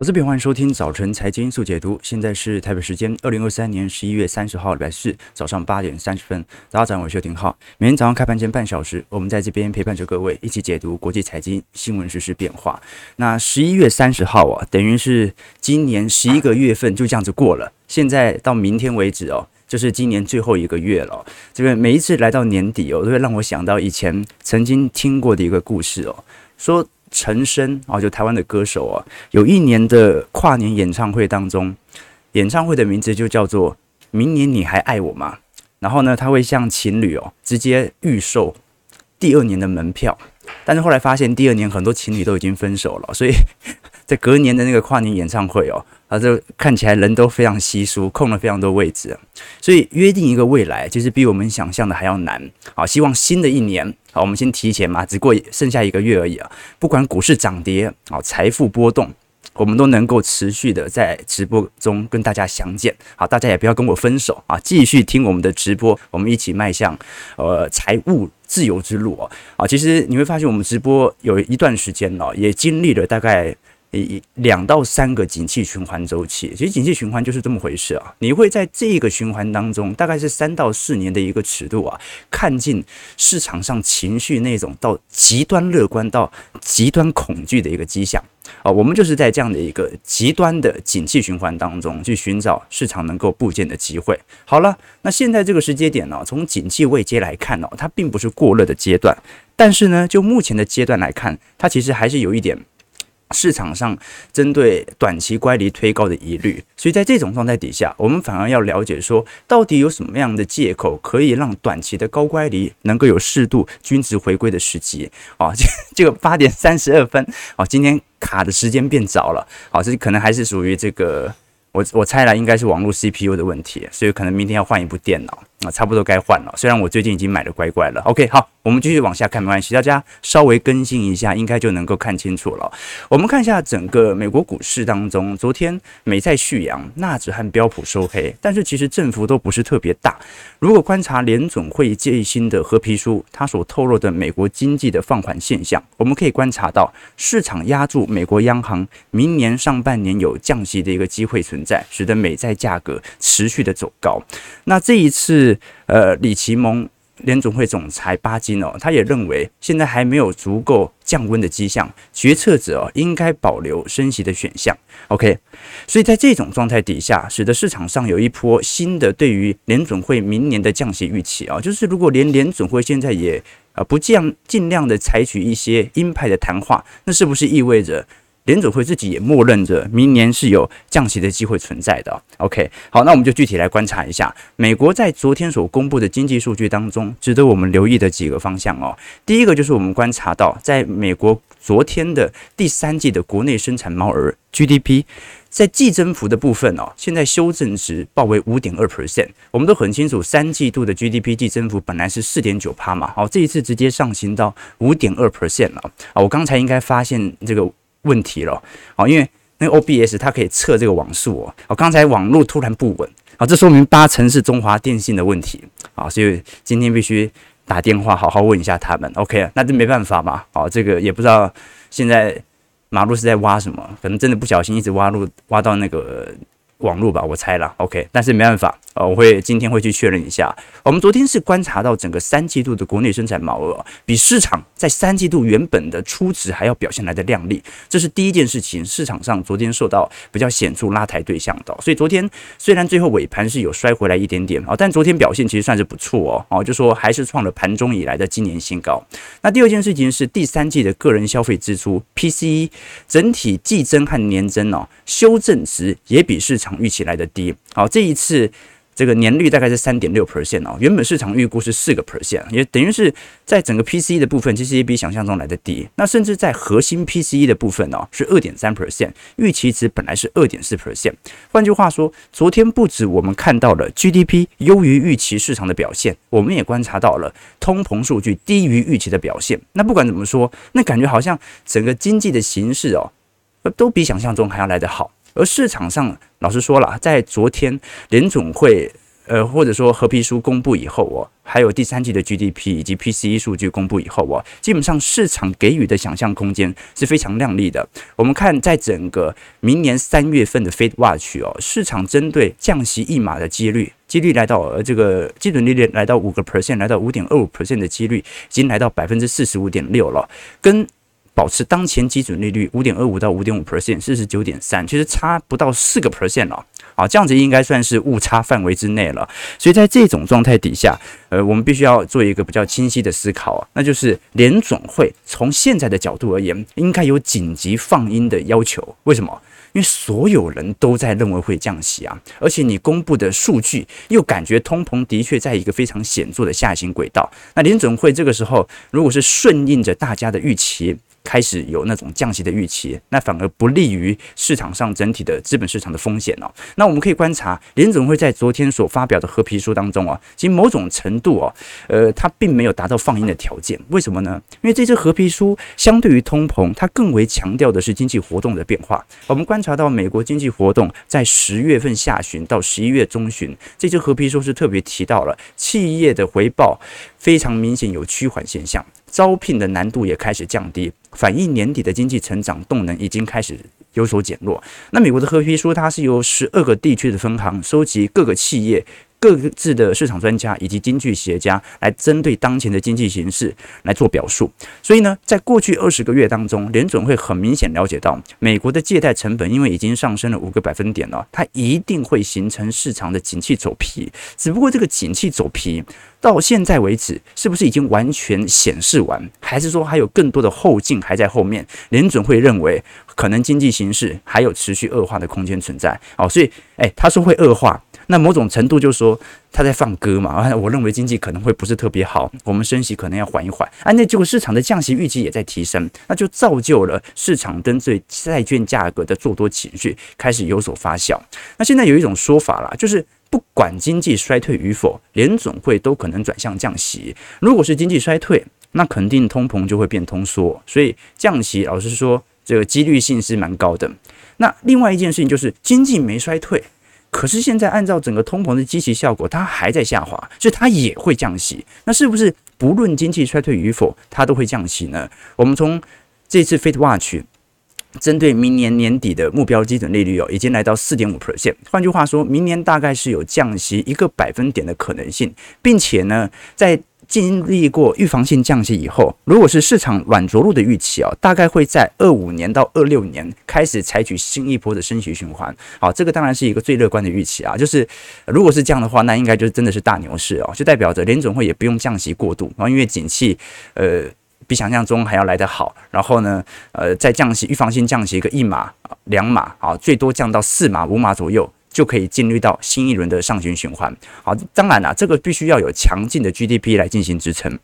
我是边，欢迎收听早晨财经速解读。现在是台北时间二零二三年十一月三十号礼拜四早上八点三十分。大家早上好，我是邱廷浩。每天早上开盘前半小时，我们在这边陪伴着各位一起解读国际财经新闻实时变化。那十一月三十号啊，等于是今年十一个月份就这样子过了。现在到明天为止哦，就是今年最后一个月了。这个每一次来到年底哦，都会让我想到以前曾经听过的一个故事哦，说。陈升啊，就台湾的歌手啊，有一年的跨年演唱会当中，演唱会的名字就叫做“明年你还爱我吗”。然后呢，他会向情侣哦直接预售第二年的门票，但是后来发现第二年很多情侣都已经分手了，所以在隔年的那个跨年演唱会哦，他就看起来人都非常稀疏，空了非常多位置，所以约定一个未来，其实比我们想象的还要难。好，希望新的一年。好，我们先提前嘛，只过剩下一个月而已啊。不管股市涨跌啊，财富波动，我们都能够持续的在直播中跟大家相见。好，大家也不要跟我分手啊，继续听我们的直播，我们一起迈向呃财务自由之路啊。啊，其实你会发现，我们直播有一段时间了，也经历了大概。一两到三个景气循环周期，其实景气循环就是这么回事啊。你会在这个循环当中，大概是三到四年的一个尺度啊，看尽市场上情绪那种到极端乐观到极端恐惧的一个迹象啊。我们就是在这样的一个极端的景气循环当中去寻找市场能够部件的机会。好了，那现在这个时间点呢，从景气位阶来看呢，它并不是过热的阶段，但是呢，就目前的阶段来看，它其实还是有一点。市场上针对短期乖离推高的疑虑，所以在这种状态底下，我们反而要了解说，到底有什么样的借口可以让短期的高乖离能够有适度均值回归的时机啊？这 这个八点三十二分啊，今天卡的时间变早了，好，这可能还是属于这个，我我猜了，应该是网络 CPU 的问题，所以可能明天要换一部电脑啊，差不多该换了。虽然我最近已经买了乖乖了，OK，好。我们继续往下看，没关系，大家稍微更新一下，应该就能够看清楚了。我们看一下整个美国股市当中，昨天美债续扬，纳指和标普收黑，但是其实振幅都不是特别大。如果观察联准会最新的合皮书，它所透露的美国经济的放缓现象，我们可以观察到市场压住美国央行明年上半年有降息的一个机会存在，使得美债价格持续的走高。那这一次，呃，李奇蒙。联总会总裁巴金哦，他也认为现在还没有足够降温的迹象，决策者哦应该保留升息的选项。OK，所以在这种状态底下，使得市场上有一波新的对于联准会明年的降息预期啊，就是如果连联准会现在也啊不降，尽量的采取一些鹰派的谈话，那是不是意味着？联准会自己也默认着明年是有降息的机会存在的。OK，好，那我们就具体来观察一下美国在昨天所公布的经济数据当中，值得我们留意的几个方向哦。第一个就是我们观察到，在美国昨天的第三季的国内生产毛额 GDP，在季增幅的部分哦，现在修正值报为五点二 percent。我们都很清楚，三季度的 GDP 季增幅本来是四点九趴嘛，好，这一次直接上行到五点二 percent 了啊。我刚才应该发现这个。问题了，好，因为那个 OBS 它可以测这个网速哦，哦，刚才网络突然不稳，啊，这说明八成是中华电信的问题，啊，所以今天必须打电话好好问一下他们，OK，那就没办法嘛，好，这个也不知道现在马路是在挖什么，可能真的不小心一直挖路挖到那个。网络吧，我猜了，OK，但是没办法，呃，我会今天会去确认一下。我们昨天是观察到整个三季度的国内生产毛额比市场在三季度原本的初值还要表现来的亮丽，这是第一件事情。市场上昨天受到比较显著拉抬对象的，所以昨天虽然最后尾盘是有摔回来一点点啊，但昨天表现其实算是不错哦，哦，就说还是创了盘中以来的今年新高。那第二件事情是第三季的个人消费支出 PCE 整体季增和年增哦，修正值也比市场。预期来的低，好，这一次这个年率大概是三点六 percent 哦，原本市场预估是四个 percent，也等于是在整个 PCE 的部分，其实也比想象中来的低。那甚至在核心 PCE 的部分哦，是二点三 percent，预期值本来是二点四 percent。换句话说，昨天不止我们看到了 GDP 优于预期市场的表现，我们也观察到了通膨数据低于预期的表现。那不管怎么说，那感觉好像整个经济的形势哦，都比想象中还要来得好。而市场上，老实说了，在昨天联总会呃，或者说合皮书公布以后哦，还有第三季的 GDP 以及 PCE 数据公布以后哦，基本上市场给予的想象空间是非常亮丽的。我们看在整个明年三月份的 Fed Watch 哦，市场针对降息一码的几率，几率来到呃这个基准利率来到五个 percent，来到五点二五 percent 的几率已经来到百分之四十五点六了，跟。保持当前基准利率五点二五到五点五 percent，四十九点三，其实差不到四个 percent 了。啊，这样子应该算是误差范围之内了。所以在这种状态底下，呃，我们必须要做一个比较清晰的思考啊，那就是联总会从现在的角度而言，应该有紧急放鹰的要求。为什么？因为所有人都在认为会降息啊，而且你公布的数据又感觉通膨的确在一个非常显著的下行轨道。那联总会这个时候如果是顺应着大家的预期，开始有那种降息的预期，那反而不利于市场上整体的资本市场的风险哦。那我们可以观察联总会在昨天所发表的褐皮书当中啊，其实某种程度哦，呃，它并没有达到放鹰的条件。为什么呢？因为这支褐皮书相对于通膨，它更为强调的是经济活动的变化。我们观察到美国经济活动在十月份下旬到十一月中旬，这支褐皮书是特别提到了企业的回报非常明显有趋缓现象。招聘的难度也开始降低，反映年底的经济成长动能已经开始有所减弱。那美国的褐皮书，它是由十二个地区的分行收集各个企业。各自的市场专家以及经济学家来针对当前的经济形势来做表述。所以呢，在过去二十个月当中，联准会很明显了解到，美国的借贷成本因为已经上升了五个百分点了，它一定会形成市场的景气走皮。只不过这个景气走皮到现在为止，是不是已经完全显示完，还是说还有更多的后劲还在后面？联准会认为可能经济形势还有持续恶化的空间存在。哦，所以，诶，他说会恶化。那某种程度就是说他在放歌嘛，我认为经济可能会不是特别好，我们升息可能要缓一缓，啊，那结果市场的降息预期也在提升，那就造就了市场针对债券价格的做多情绪开始有所发酵。那现在有一种说法啦，就是不管经济衰退与否，联总会都可能转向降息。如果是经济衰退，那肯定通膨就会变通缩，所以降息老实说这个几率性是蛮高的。那另外一件事情就是经济没衰退。可是现在按照整个通膨的积极效果，它还在下滑，所以它也会降息。那是不是不论经济衰退与否，它都会降息呢？我们从这次 Fed Watch 针对明年年底的目标基准利率哦，已经来到四点五 percent。换句话说，明年大概是有降息一个百分点的可能性，并且呢，在经历过预防性降息以后，如果是市场软着陆的预期啊，大概会在二五年到二六年开始采取新一波的升息循环。好，这个当然是一个最乐观的预期啊。就是如果是这样的话，那应该就真的是大牛市哦，就代表着联准会也不用降息过度，然后因为景气呃比想象中还要来得好，然后呢呃再降息预防性降息一个一码两码啊，最多降到四码五码左右。就可以进入到新一轮的上行循环。好，当然啦，这个必须要有强劲的 GDP 来进行支撑。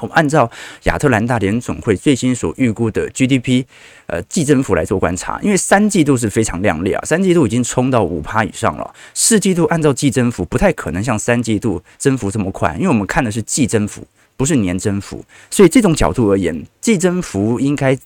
我们按照亚特兰大联总会最新所预估的 GDP，呃，季增幅来做观察，因为三季度是非常亮丽啊，三季度已经冲到五趴以上了，四季度按照季增幅不太可能像三季度增幅这么快，因为我们看的是季增幅，不是年增幅，所以这种角度而言，季增幅应该。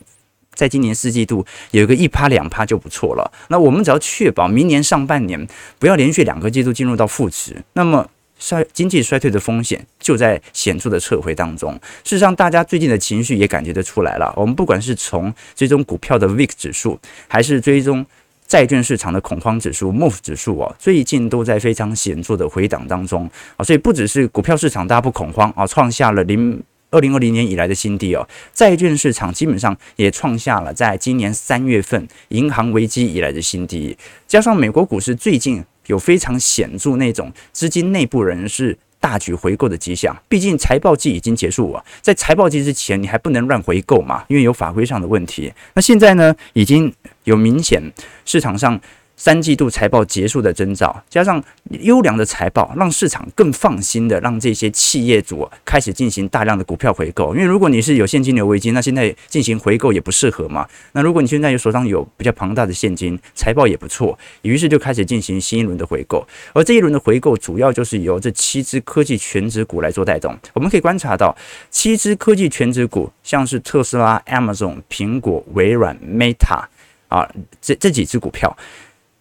在今年四季度有一个一趴两趴就不错了。那我们只要确保明年上半年不要连续两个季度进入到负值，那么衰经济衰退的风险就在显著的撤回当中。事实上，大家最近的情绪也感觉得出来了。我们不管是从追踪股票的 VIX 指数，还是追踪债券市场的恐慌指数 MOVE 指数啊，最近都在非常显著的回档当中啊。所以不只是股票市场大家不恐慌啊，创下了零。二零二零年以来的新低哦，债券市场基本上也创下了在今年三月份银行危机以来的新低，加上美国股市最近有非常显著那种资金内部人士大举回购的迹象，毕竟财报季已经结束了，在财报季之前你还不能乱回购嘛，因为有法规上的问题。那现在呢，已经有明显市场上。三季度财报结束的征兆，加上优良的财报，让市场更放心的让这些企业主开始进行大量的股票回购。因为如果你是有现金流危机，那现在进行回购也不适合嘛。那如果你现在有手上有比较庞大的现金，财报也不错，于是就开始进行新一轮的回购。而这一轮的回购主要就是由这七只科技全值股来做带动。我们可以观察到，七只科技全值股，像是特斯拉、Amazon、苹果、微软、Meta 啊，这这几只股票。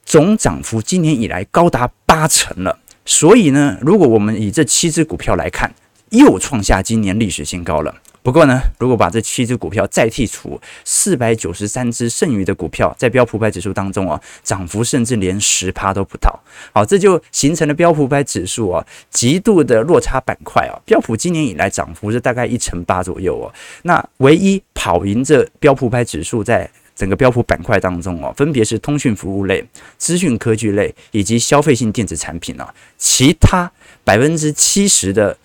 总涨幅今年以来高达八成了，所以呢，如果我们以这七只股票来看，又创下今年历史新高了。不过呢，如果把这七只股票再剔除四百九十三只剩余的股票，在标普百指数当中啊，涨幅甚至连十趴都不到。好，这就形成了标普百指数啊极度的落差板块啊。标普今年以来涨幅是大概一成八左右哦。那唯一跑赢这标普百指数在整个标普板块当中哦，分别是通讯服务类、资讯科技类以及消费性电子产品啊。其他百分之七十的。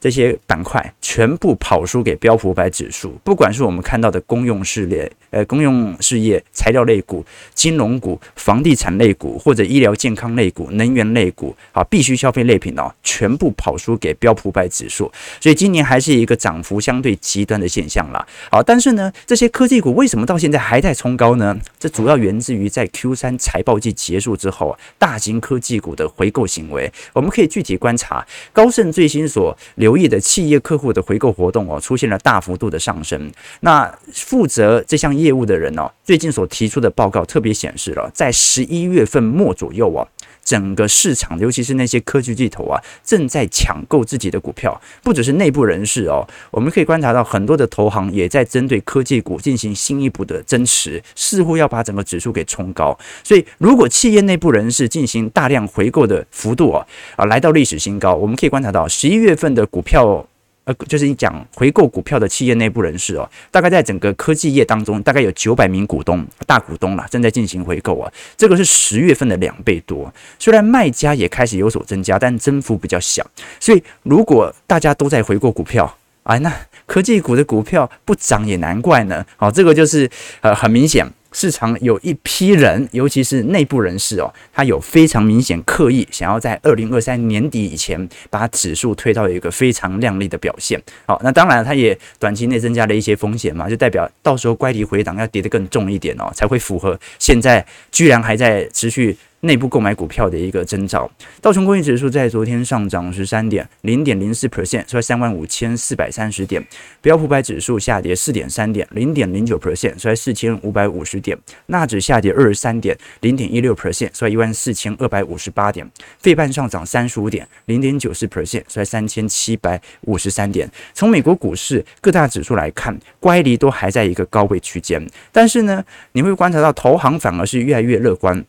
这些板块全部跑输给标普百指数，不管是我们看到的公用事业、呃公用事业、材料类股、金融股、房地产类股或者医疗健康类股、能源类股，啊，必须消费类品哦，全部跑输给标普百指数。所以今年还是一个涨幅相对极端的现象啦。好，但是呢，这些科技股为什么到现在还在冲高呢？这主要源自于在 Q 三财报季结束之后，大型科技股的回购行为。我们可以具体观察高盛最新所留意的企业客户的回购活动哦，出现了大幅度的上升。那负责这项业务的人哦，最近所提出的报告特别显示了，在十一月份末左右哦，整个市场，尤其是那些科技巨头啊，正在抢购自己的股票。不只是内部人士哦，我们可以观察到很多的投行也在针对科技股进行新一步的增持，似乎要把整个指数给冲高。所以，如果企业内部人士进行大量回购的幅度啊啊来到历史新高，我们可以观察到十一月份的股票。呃，就是你讲回购股票的企业内部人士哦，大概在整个科技业当中，大概有九百名股东、大股东啦，正在进行回购啊。这个是十月份的两倍多。虽然卖家也开始有所增加，但增幅比较小。所以，如果大家都在回购股票，哎，那科技股的股票不涨也难怪呢。好，这个就是呃很明显。市场有一批人，尤其是内部人士哦，他有非常明显刻意想要在二零二三年底以前把指数推到一个非常亮丽的表现。好，那当然他也短期内增加了一些风险嘛，就代表到时候乖离回档要跌得更重一点哦，才会符合现在居然还在持续。内部购买股票的一个征兆，道琼工业指数在昨天上涨十三点零点零四 percent，收在三万五千四百三十点。标普百指数下跌四点三点零点零九 percent，收在四千五百五十点。纳指下跌二十三点零点一六 percent，收在一万四千二百五十八点。费半上涨三十五点零点九四 percent，收在三千七百五十三点。从美国股市各大指数来看，乖离都还在一个高位区间，但是呢，你会观察到投行反而是越来越乐观。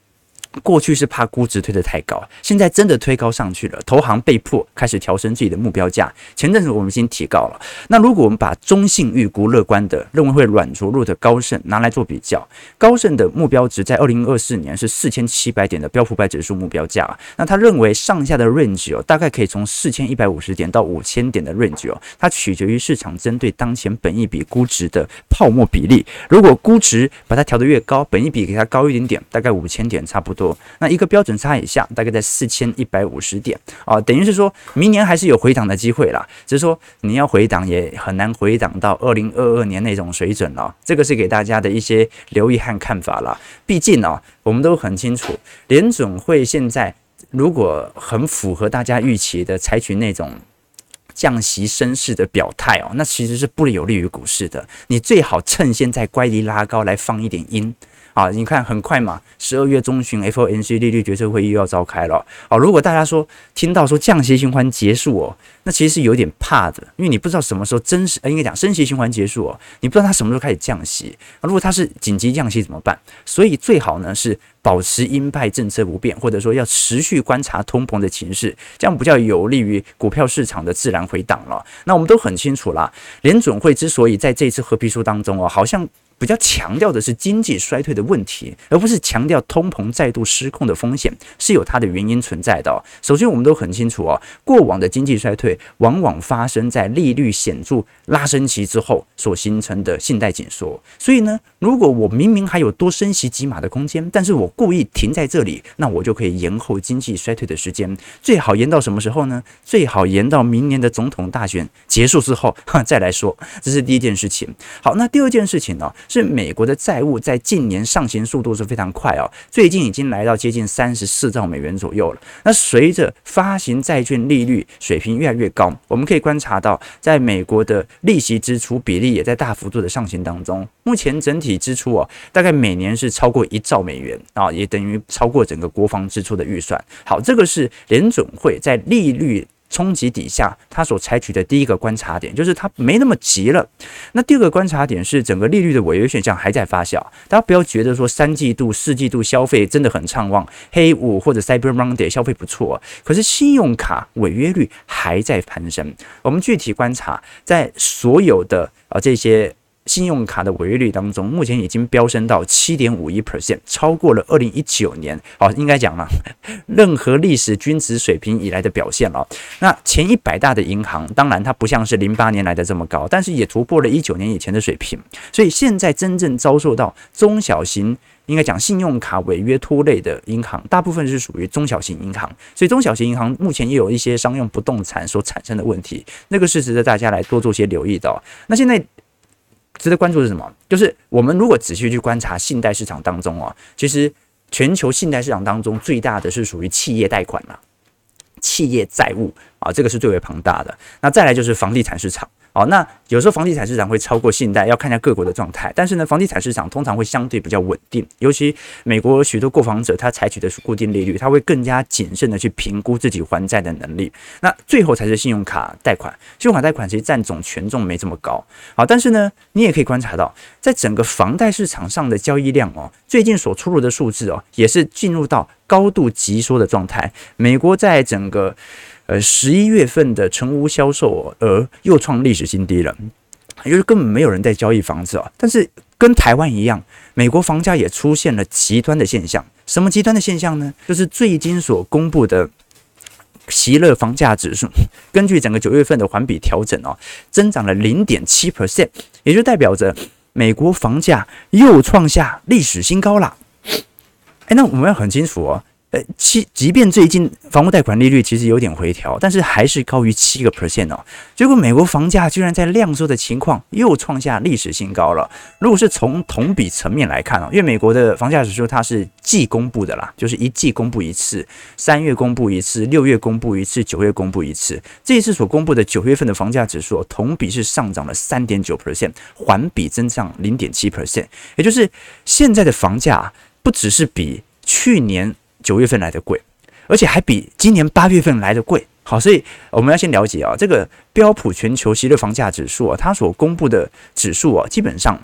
过去是怕估值推得太高，现在真的推高上去了，投行被迫开始调升自己的目标价。前阵子我们已经提高了，那如果我们把中性预估乐观的，认为会软着陆的高盛拿来做比较，高盛的目标值在二零二四年是四千七百点的标普百指数目标价，那他认为上下的 range 哦，大概可以从四千一百五十点到五千点的 range 哦，它取决于市场针对当前本益比估值的泡沫比例。如果估值把它调得越高，本益比给它高一点点，大概五千点差不多。多，那一个标准差以下，大概在四千一百五十点啊，等于是说明年还是有回档的机会啦，只是说你要回档也很难回档到二零二二年那种水准了。这个是给大家的一些留意和看法啦。毕竟呢，我们都很清楚，联准会现在如果很符合大家预期的，采取那种降息升势的表态哦，那其实是不有利于股市的。你最好趁现在乖离拉高来放一点音。啊，你看很快嘛，十二月中旬 FOMC 利率决策会议又要召开了。哦，如果大家说听到说降息循环结束哦，那其实是有点怕的，因为你不知道什么时候真实，应该讲升息循环结束哦，你不知道它什么时候开始降息。如果它是紧急降息怎么办？所以最好呢是保持鹰派政策不变，或者说要持续观察通膨的情势，这样比较有利于股票市场的自然回档了。那我们都很清楚啦，联准会之所以在这次合皮书当中哦，好像。比较强调的是经济衰退的问题，而不是强调通膨再度失控的风险，是有它的原因存在的。首先，我们都很清楚哦，过往的经济衰退往往发生在利率显著拉升期之后所形成的信贷紧缩。所以呢，如果我明明还有多升息几码的空间，但是我故意停在这里，那我就可以延后经济衰退的时间。最好延到什么时候呢？最好延到明年的总统大选结束之后 再来说。这是第一件事情。好，那第二件事情呢？是美国的债务在近年上行速度是非常快哦，最近已经来到接近三十四兆美元左右了。那随着发行债券利率水平越来越高，我们可以观察到，在美国的利息支出比例也在大幅度的上行当中。目前整体支出哦，大概每年是超过一兆美元啊，也等于超过整个国防支出的预算。好，这个是联准会在利率冲击底下，他所采取的第一个观察点就是他没那么急了。那第二个观察点是整个利率的违约现象还在发酵。大家不要觉得说三季度、四季度消费真的很畅旺，黑五或者 Cyber Monday 消费不错，可是信用卡违约率还在攀升。我们具体观察，在所有的啊这些。信用卡的违约率当中，目前已经飙升到七点五一 percent，超过了二零一九年哦，应该讲了 任何历史均值水平以来的表现了。那前一百大的银行，当然它不像是零八年来的这么高，但是也突破了一九年以前的水平。所以现在真正遭受到中小型，应该讲信用卡违约拖累的银行，大部分是属于中小型银行。所以中小型银行目前也有一些商用不动产所产生的问题，那个是值得大家来多做些留意的。那现在。值得关注是什么？就是我们如果仔细去观察信贷市场当中哦，其实全球信贷市场当中最大的是属于企业贷款了，企业债务啊，这个是最为庞大的。那再来就是房地产市场。好，那有时候房地产市场会超过信贷，要看一下各国的状态。但是呢，房地产市场通常会相对比较稳定，尤其美国许多购房者他采取的是固定利率，他会更加谨慎的去评估自己还债的能力。那最后才是信用卡贷款，信用卡贷款其实占总权重没这么高。好，但是呢，你也可以观察到，在整个房贷市场上的交易量哦，最近所出炉的数字哦，也是进入到高度急缩的状态。美国在整个呃，十一月份的成屋销售额又创历史新低了，就是根本没有人在交易房子啊。但是跟台湾一样，美国房价也出现了极端的现象。什么极端的现象呢？就是最近所公布的喜乐房价指数，根据整个九月份的环比调整哦，增长了零点七 percent，也就代表着美国房价又创下历史新高了。哎，那我们要很清楚哦。呃，七，即便最近房屋贷款利率其实有点回调，但是还是高于七个 percent 哦。结果美国房价居然在量缩的情况又创下历史新高了。如果是从同比层面来看哦，因为美国的房价指数它是季公布的啦，就是一季公布一次，三月公布一次，六月公布一次，九月公布一次。这一次所公布的九月份的房价指数同比是上涨了三点九 percent，环比增长零点七 percent，也就是现在的房价不只是比去年。九月份来的贵，而且还比今年八月份来的贵。好，所以我们要先了解啊，这个标普全球喜乐房价指数啊，它所公布的指数啊，基本上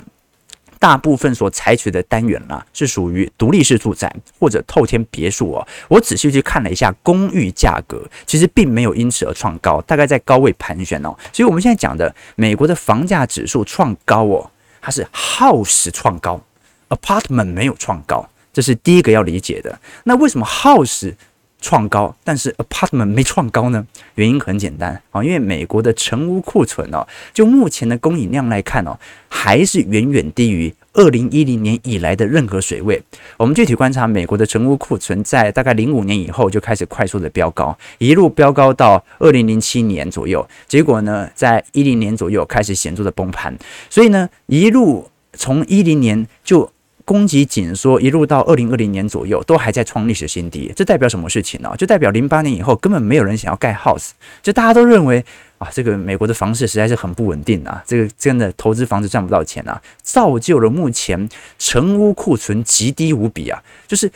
大部分所采取的单元啦，是属于独立式住宅或者透天别墅啊。我仔细去看了一下公寓价格，其实并没有因此而创高，大概在高位盘旋哦。所以我们现在讲的美国的房价指数创高哦，它是 house 创高，apartment 没有创高。这是第一个要理解的。那为什么 house 创高，但是 apartment 没创高呢？原因很简单啊，因为美国的成屋库存哦，就目前的供应量来看哦，还是远远低于二零一零年以来的任何水位。我们具体观察美国的成屋库存，在大概零五年以后就开始快速的飙高，一路飙高到二零零七年左右，结果呢，在一零年左右开始显著的崩盘，所以呢，一路从一零年就。供给紧缩，一路到二零二零年左右，都还在创历史新低。这代表什么事情呢？就代表零八年以后根本没有人想要盖 house，就大家都认为啊，这个美国的房市实在是很不稳定啊，这个真的投资房子赚不到钱啊，造就了目前成屋库存极低无比啊，就是。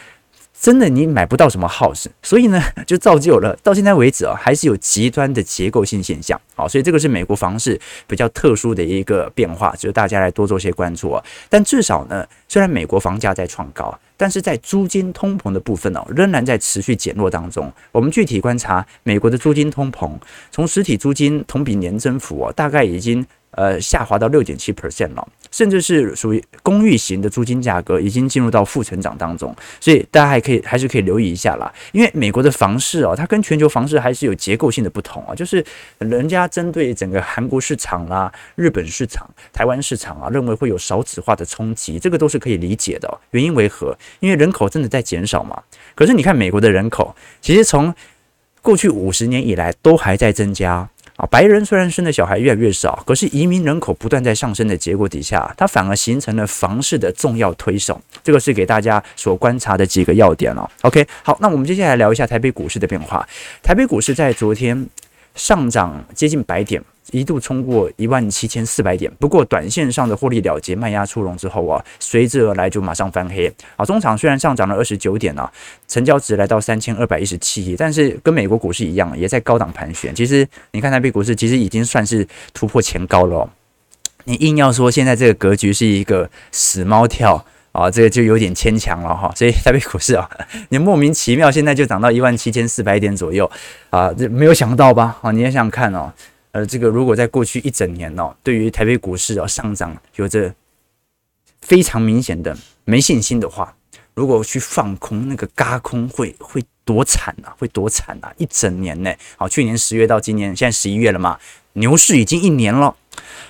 真的你买不到什么 house，所以呢，就造就了到现在为止啊，还是有极端的结构性现象。好，所以这个是美国房市比较特殊的一个变化，就是大家来多做些关注啊。但至少呢，虽然美国房价在创高，但是在租金通膨的部分呢，仍然在持续减弱当中。我们具体观察美国的租金通膨，从实体租金同比年增幅啊，大概已经。呃，下滑到六点七 percent 了，甚至是属于公寓型的租金价格已经进入到负成长当中，所以大家还可以还是可以留意一下啦。因为美国的房市哦，它跟全球房市还是有结构性的不同啊，就是人家针对整个韩国市场啦、日本市场、台湾市场啊，认为会有少子化的冲击，这个都是可以理解的。原因为何？因为人口真的在减少嘛。可是你看美国的人口，其实从过去五十年以来都还在增加。啊，白人虽然生的小孩越来越少，可是移民人口不断在上升的结果底下，它反而形成了房市的重要推手。这个是给大家所观察的几个要点了。OK，好，那我们接下来聊一下台北股市的变化。台北股市在昨天上涨接近百点。一度冲过一万七千四百点，不过短线上的获利了结卖压出笼之后啊，随之而来就马上翻黑。啊，中场虽然上涨了二十九点啊，成交值来到三千二百一十七亿，但是跟美国股市一样，也在高档盘旋。其实你看台北股市，其实已经算是突破前高了。你硬要说现在这个格局是一个死猫跳啊，这个就有点牵强了哈。所以台北股市啊，你莫名其妙现在就涨到一万七千四百点左右啊，这没有想到吧？啊，你也想看哦。呃，这个如果在过去一整年哦，对于台北股市哦上涨有着非常明显的没信心的话，如果去放空那个嘎空会会多惨啊，会多惨啊！一整年呢，好，去年十月到今年现在十一月了嘛，牛市已经一年了。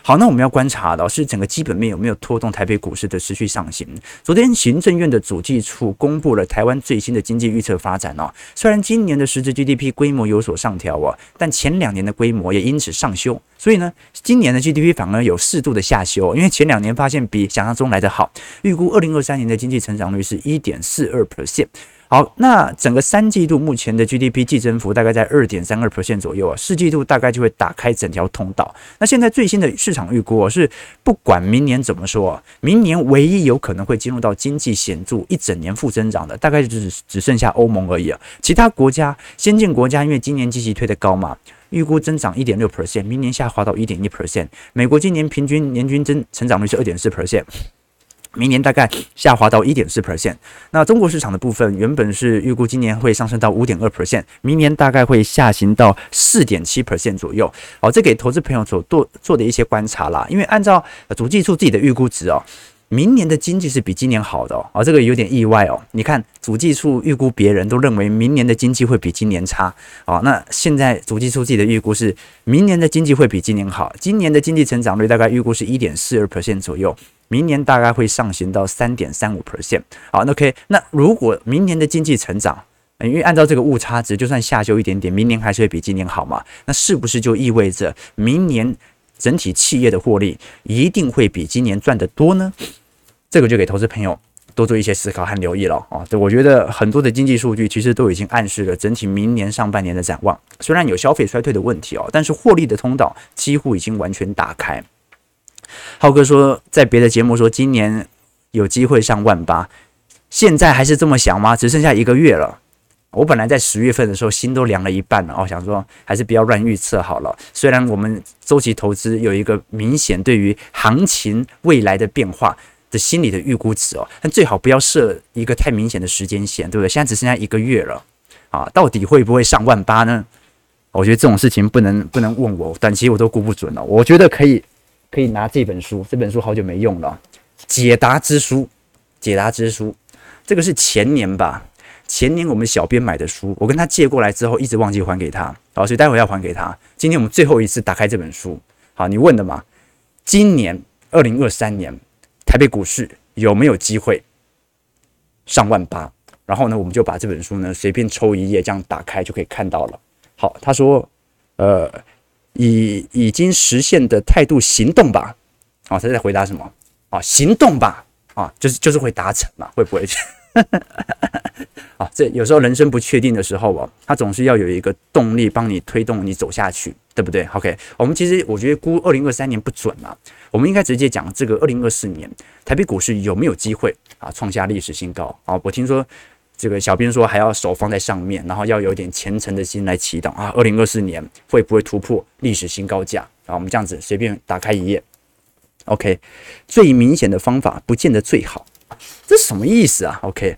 好，那我们要观察的是整个基本面有没有拖动台北股市的持续上行。昨天行政院的主计处公布了台湾最新的经济预测发展哦，虽然今年的实质 GDP 规模有所上调哦，但前两年的规模也因此上修，所以呢，今年的 GDP 反而有适度的下修，因为前两年发现比想象中来得好，预估二零二三年的经济成长率是一点四二 percent。好，那整个三季度目前的 GDP 季增幅大概在二点三二 percent 左右啊，四季度大概就会打开整条通道。那现在最新的市场预估是，不管明年怎么说，明年唯一有可能会进入到经济显著一整年负增长的，大概就是只剩下欧盟而已啊。其他国家，先进国家因为今年积极推得高嘛，预估增长一点六 percent，明年下滑到一点一 percent。美国今年平均年均增成长率是二点四 percent。明年大概下滑到一点四 percent。那中国市场的部分原本是预估今年会上升到五点二 percent，明年大概会下行到四点七 percent 左右。好，这给投资朋友所做做的一些观察啦。因为按照主计处自己的预估值哦，明年的经济是比今年好的哦。这个有点意外哦。你看主计处预估别人都认为明年的经济会比今年差啊。那现在主计处自己的预估是明年的经济会比今年好，今年的经济成长率大概预估是一点四二 percent 左右。明年大概会上行到三点三五 percent，好，那 OK，那如果明年的经济成长，因为按照这个误差值，就算下修一点点，明年还是会比今年好嘛？那是不是就意味着明年整体企业的获利一定会比今年赚得多呢？这个就给投资朋友多做一些思考和留意了啊！这我觉得很多的经济数据其实都已经暗示了整体明年上半年的展望，虽然有消费衰退的问题哦，但是获利的通道几乎已经完全打开。浩哥说，在别的节目说今年有机会上万八，现在还是这么想吗？只剩下一个月了。我本来在十月份的时候心都凉了一半了，哦，想说还是不要乱预测好了。虽然我们周期投资有一个明显对于行情未来的变化的心理的预估值哦，但最好不要设一个太明显的时间线，对不对？现在只剩下一个月了啊，到底会不会上万八呢？我觉得这种事情不能不能问我，短期我都估不准了。我觉得可以。可以拿这本书，这本书好久没用了，《解答之书》。解答之书，这个是前年吧？前年我们小编买的书，我跟他借过来之后，一直忘记还给他，好，所以待会要还给他。今天我们最后一次打开这本书，好，你问的嘛？今年二零二三年台北股市有没有机会上万八？然后呢，我们就把这本书呢随便抽一页，这样打开就可以看到了。好，他说，呃。以已经实现的态度行动吧，啊，他在回答什么啊？行动吧，啊，就是就是会达成嘛，会不会？啊，这有时候人生不确定的时候哦，他总是要有一个动力帮你推动你走下去，对不对？OK，我们其实我觉得估二零二三年不准嘛，我们应该直接讲这个二零二四年台北股市有没有机会啊创下历史新高啊？我听说。这个小编说还要手放在上面，然后要有点虔诚的心来祈祷啊！二零二四年会不会突破历史新高价？啊，我们这样子随便打开一页，OK，最明显的方法不见得最好，这什么意思啊？OK，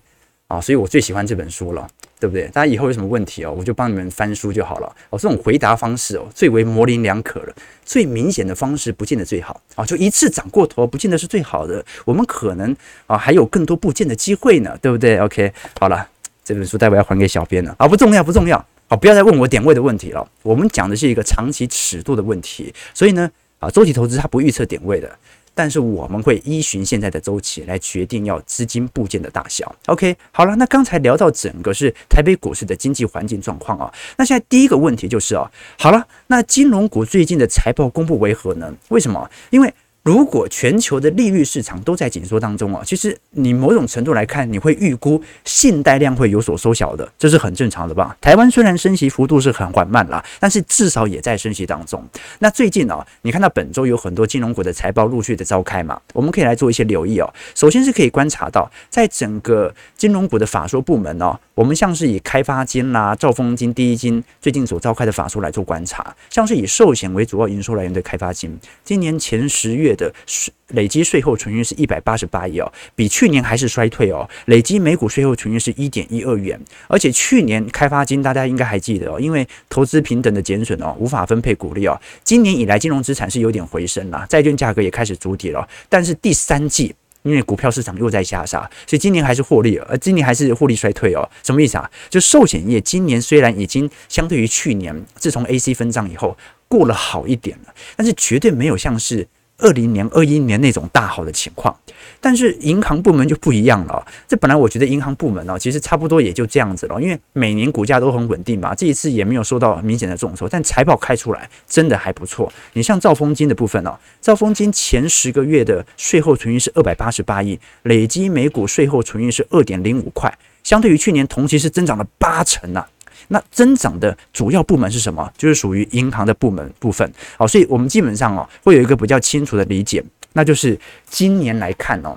啊，所以我最喜欢这本书了。对不对？大家以后有什么问题哦，我就帮你们翻书就好了。哦，这种回答方式哦，最为模棱两可了。最明显的方式不见得最好啊，就一次涨过头，不见得是最好的。我们可能啊，还有更多布阵的机会呢，对不对？OK，好了，这本书待会要还给小编了啊，不重要，不重要。好，不要再问我点位的问题了。我们讲的是一个长期尺度的问题，所以呢，啊，周期投资它不预测点位的。但是我们会依循现在的周期来决定要资金部件的大小。OK，好了，那刚才聊到整个是台北股市的经济环境状况啊，那现在第一个问题就是啊，好了，那金融股最近的财报公布为何呢？为什么？因为如果全球的利率市场都在紧缩当中啊，其实你某种程度来看，你会预估信贷量会有所缩小的，这是很正常的吧？台湾虽然升息幅度是很缓慢啦，但是至少也在升息当中。那最近啊，你看到本周有很多金融股的财报陆续的召开嘛，我们可以来做一些留意哦。首先是可以观察到，在整个金融股的法说部门哦，我们像是以开发金啦、兆丰金、第一金最近所召开的法说来做观察，像是以寿险为主要营收来源的开发金，今年前十月。的税累积税后纯益是一百八十八亿哦，比去年还是衰退哦。累积每股税后纯益是一点一二元，而且去年开发金大家应该还记得哦，因为投资平等的减损哦，无法分配股利哦。今年以来金融资产是有点回升了，债券价格也开始筑底了，但是第三季因为股票市场又在下杀，所以今年还是获利，而今年还是获利衰退哦。什么意思啊？就寿险业今年虽然已经相对于去年自从 AC 分账以后过了好一点了，但是绝对没有像是。二零年、二一年那种大好的情况，但是银行部门就不一样了。这本来我觉得银行部门呢，其实差不多也就这样子了，因为每年股价都很稳定嘛。这一次也没有受到明显的重挫，但财报开出来真的还不错。你像兆丰金的部分哦，兆丰金前十个月的税后存余是二百八十八亿，累积每股税后存余是二点零五块，相对于去年同期是增长了八成呐。那增长的主要部门是什么？就是属于银行的部门部分。好，所以我们基本上哦，会有一个比较清楚的理解，那就是今年来看哦，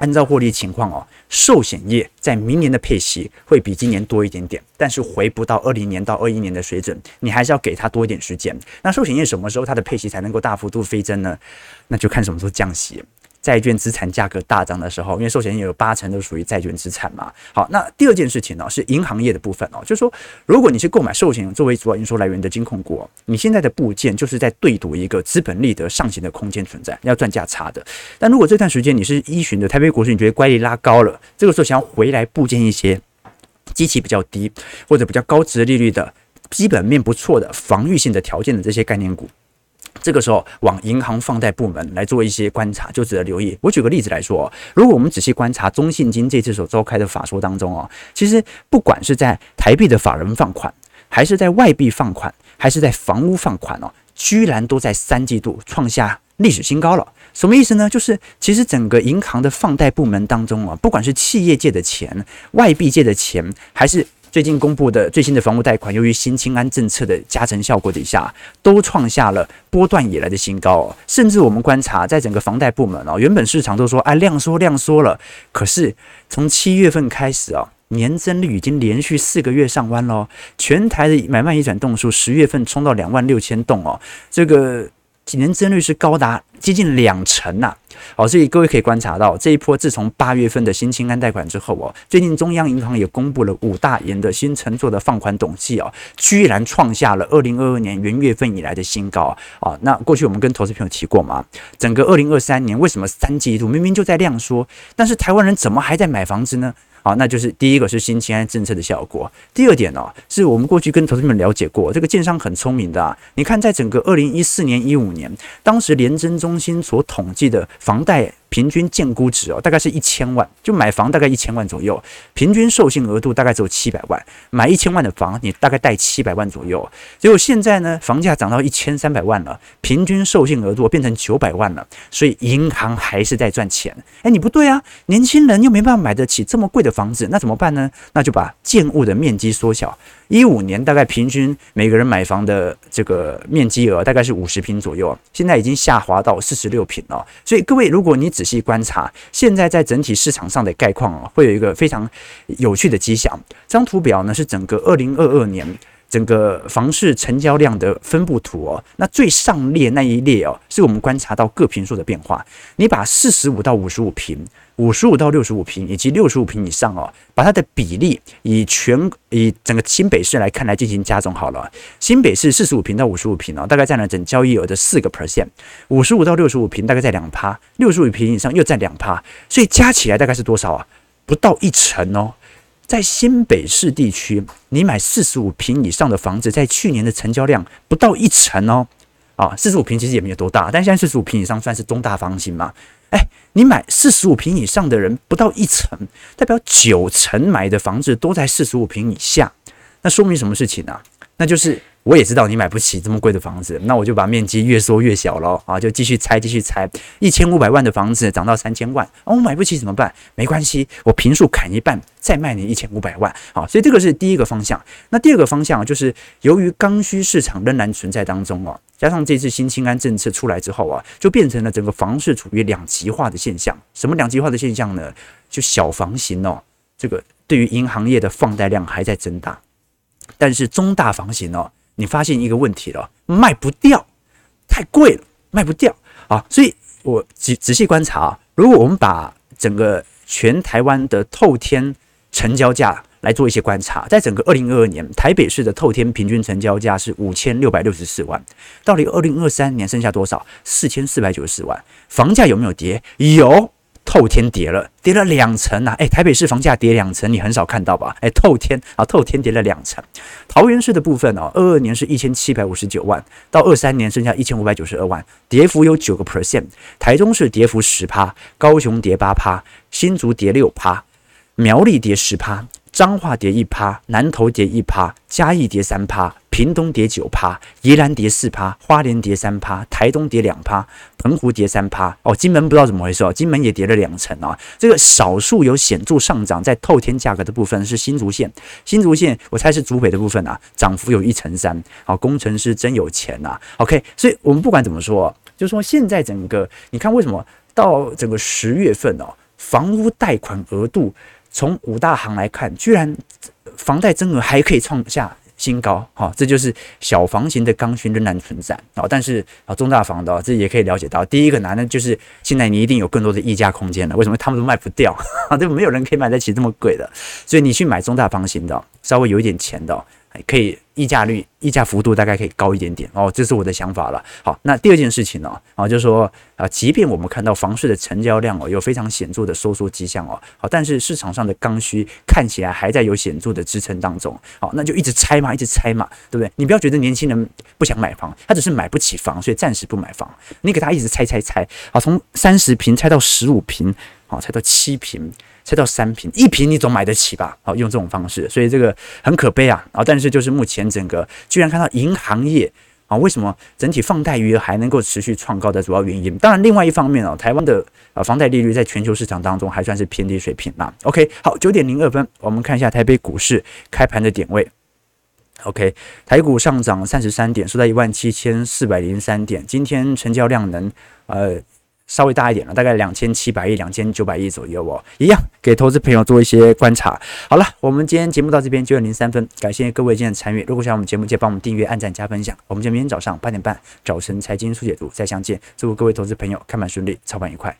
按照获利情况哦，寿险业在明年的配息会比今年多一点点，但是回不到二零年到二一年的水准，你还是要给它多一点时间。那寿险业什么时候它的配息才能够大幅度飞增呢？那就看什么时候降息。债券资产价格大涨的时候，因为寿险业有八成都属于债券资产嘛。好，那第二件事情呢，是银行业的部分哦，就是说，如果你是购买寿险作为主要营收来源的金控股，你现在的部件就是在对赌一个资本利得上行的空间存在，要赚价差的。但如果这段时间你是依循的台北股市，你觉得乖离拉高了，这个时候想要回来部件一些基期比较低或者比较高值利率的基本面不错的防御性的条件的这些概念股。这个时候，往银行放贷部门来做一些观察，就值得留意。我举个例子来说，如果我们仔细观察中信金这次所召开的法说当中哦，其实不管是在台币的法人放款，还是在外币放款，还是在房屋放款哦，居然都在三季度创下历史新高了。什么意思呢？就是其实整个银行的放贷部门当中啊，不管是企业借的钱、外币借的钱，还是最近公布的最新的房屋贷款，由于新青安政策的加成效果底下，都创下了波段以来的新高。甚至我们观察，在整个房贷部门哦，原本市场都说啊量缩量缩了，可是从七月份开始哦，年增率已经连续四个月上弯喽。全台的买卖移转栋数，十月份冲到两万六千栋哦，这个。几年增率是高达接近两成呐，好，所以各位可以观察到这一波，自从八月份的新清安贷款之后哦，最近中央银行也公布了五大银的新承做的放款统计哦，居然创下了二零二二年元月份以来的新高啊！那过去我们跟投资朋友提过嘛，整个二零二三年为什么三季度明明就在量缩，但是台湾人怎么还在买房子呢？好，那就是第一个是新青安政策的效果。第二点呢、是我们过去跟投资们了解过，这个建商很聪明的啊。你看，在整个二零一四年、一五年，当时联征中心所统计的房贷平均建估值哦，大概是一千万，就买房大概一千万左右，平均授信额度大概只有七百万，买一千万的房，你大概贷七百万左右。结果现在呢，房价涨到一千三百万了，平均授信额度变成九百万了，所以银行还是在赚钱。哎，你不对啊，年轻人又没办法买得起这么贵的房子，那怎么办呢？那就把建物的面积缩小。一五年大概平均每个人买房的这个面积额大概是五十平左右，现在已经下滑到四十六平了。所以各位，如果你只仔细观察，现在在整体市场上的概况啊，会有一个非常有趣的迹象。这张图表呢是整个二零二二年整个房市成交量的分布图哦。那最上列那一列哦，是我们观察到各平数的变化。你把四十五到五十五坪。五十五到六十五平以及六十五平以上哦，把它的比例以全以整个新北市来看来进行加总好了。新北市四十五平到五十五平哦，大概占了整交易额的四个 percent。五十五到六十五平大概在两趴，六十五平以上又占两趴，所以加起来大概是多少啊？不到一成哦。在新北市地区，你买四十五平以上的房子，在去年的成交量不到一成哦。啊，四十五平其实也没有多大，但现在四十五平以上算是中大房型嘛？哎，你买四十五平以上的人不到一层，代表九层买的房子都在四十五平以下，那说明什么事情呢？那就是。我也知道你买不起这么贵的房子，那我就把面积越缩越小了啊，就继续拆，继续拆。一千五百万的房子涨到三千万，哦，我买不起怎么办？没关系，我平数砍一半，再卖你一千五百万。好，所以这个是第一个方向。那第二个方向就是，由于刚需市场仍然存在当中啊，加上这次新清安政策出来之后啊，就变成了整个房市处于两极化的现象。什么两极化的现象呢？就小房型哦，这个对于银行业的放贷量还在增大，但是中大房型哦。你发现一个问题了，卖不掉，太贵了，卖不掉啊！所以我仔仔细观察啊，如果我们把整个全台湾的透天成交价来做一些观察，在整个二零二二年，台北市的透天平均成交价是五千六百六十四万，到底二零二三年剩下多少？四千四百九十四万，房价有没有跌？有。透天跌了，跌了两成啊！诶，台北市房价跌两成，你很少看到吧？诶，透天啊，透天跌了两成。桃园市的部分哦，二二年是一千七百五十九万，到二三年剩下一千五百九十二万，跌幅有九个 percent。台中市跌幅十趴，高雄跌八趴，新竹跌六趴，苗栗跌十趴。彰化跌一趴，南投跌一趴，嘉义跌三趴，屏东跌九趴，宜兰跌四趴，花莲跌三趴，台东跌两趴，澎湖跌三趴。哦，金门不知道怎么回事哦，金门也跌了两成啊。这个少数有显著上涨在透天价格的部分是新竹县，新竹县我猜是竹北的部分啊，涨幅有一成三。好，工程师真有钱呐。OK，所以我们不管怎么说，就说现在整个你看为什么到整个十月份哦，房屋贷款额度。从五大行来看，居然房贷增额还可以创下新高，哈，这就是小房型的刚需仍然存在啊。但是啊，中大房的这也可以了解到，第一个难的就是现在你一定有更多的溢价空间了。为什么他们都卖不掉？啊，对，没有人可以买得起这么贵的，所以你去买中大房型的，稍微有一点钱的，可以。溢价率、溢价幅度大概可以高一点点哦，这是我的想法了。好，那第二件事情呢，啊，就是说啊，即便我们看到房市的成交量哦有非常显著的收缩迹象哦，好，但是市场上的刚需看起来还在有显著的支撑当中。好，那就一直拆嘛，一直拆嘛，对不对？你不要觉得年轻人不想买房，他只是买不起房，所以暂时不买房。你给他一直拆拆拆，好，从三十平拆到十五平，好，拆到七平。拆到三瓶，一瓶你总买得起吧？好，用这种方式，所以这个很可悲啊！啊，但是就是目前整个居然看到银行业啊，为什么整体放贷余额还能够持续创高的主要原因？当然，另外一方面哦，台湾的啊房贷利率在全球市场当中还算是偏低水平啦。OK，好，九点零二分，我们看一下台北股市开盘的点位。OK，台股上涨三十三点，收在一万七千四百零三点，今天成交量能呃。稍微大一点了，大概两千七百亿、两千九百亿左右哦，一样给投资朋友做一些观察。好了，我们今天节目到这边九点零三分，感谢各位今天的参与。如果喜欢我们节目，记得帮我们订阅、按赞、加分享。我们就明天早上八点半早晨财经速解读再相见。祝各位投资朋友开盘顺利，操盘愉快。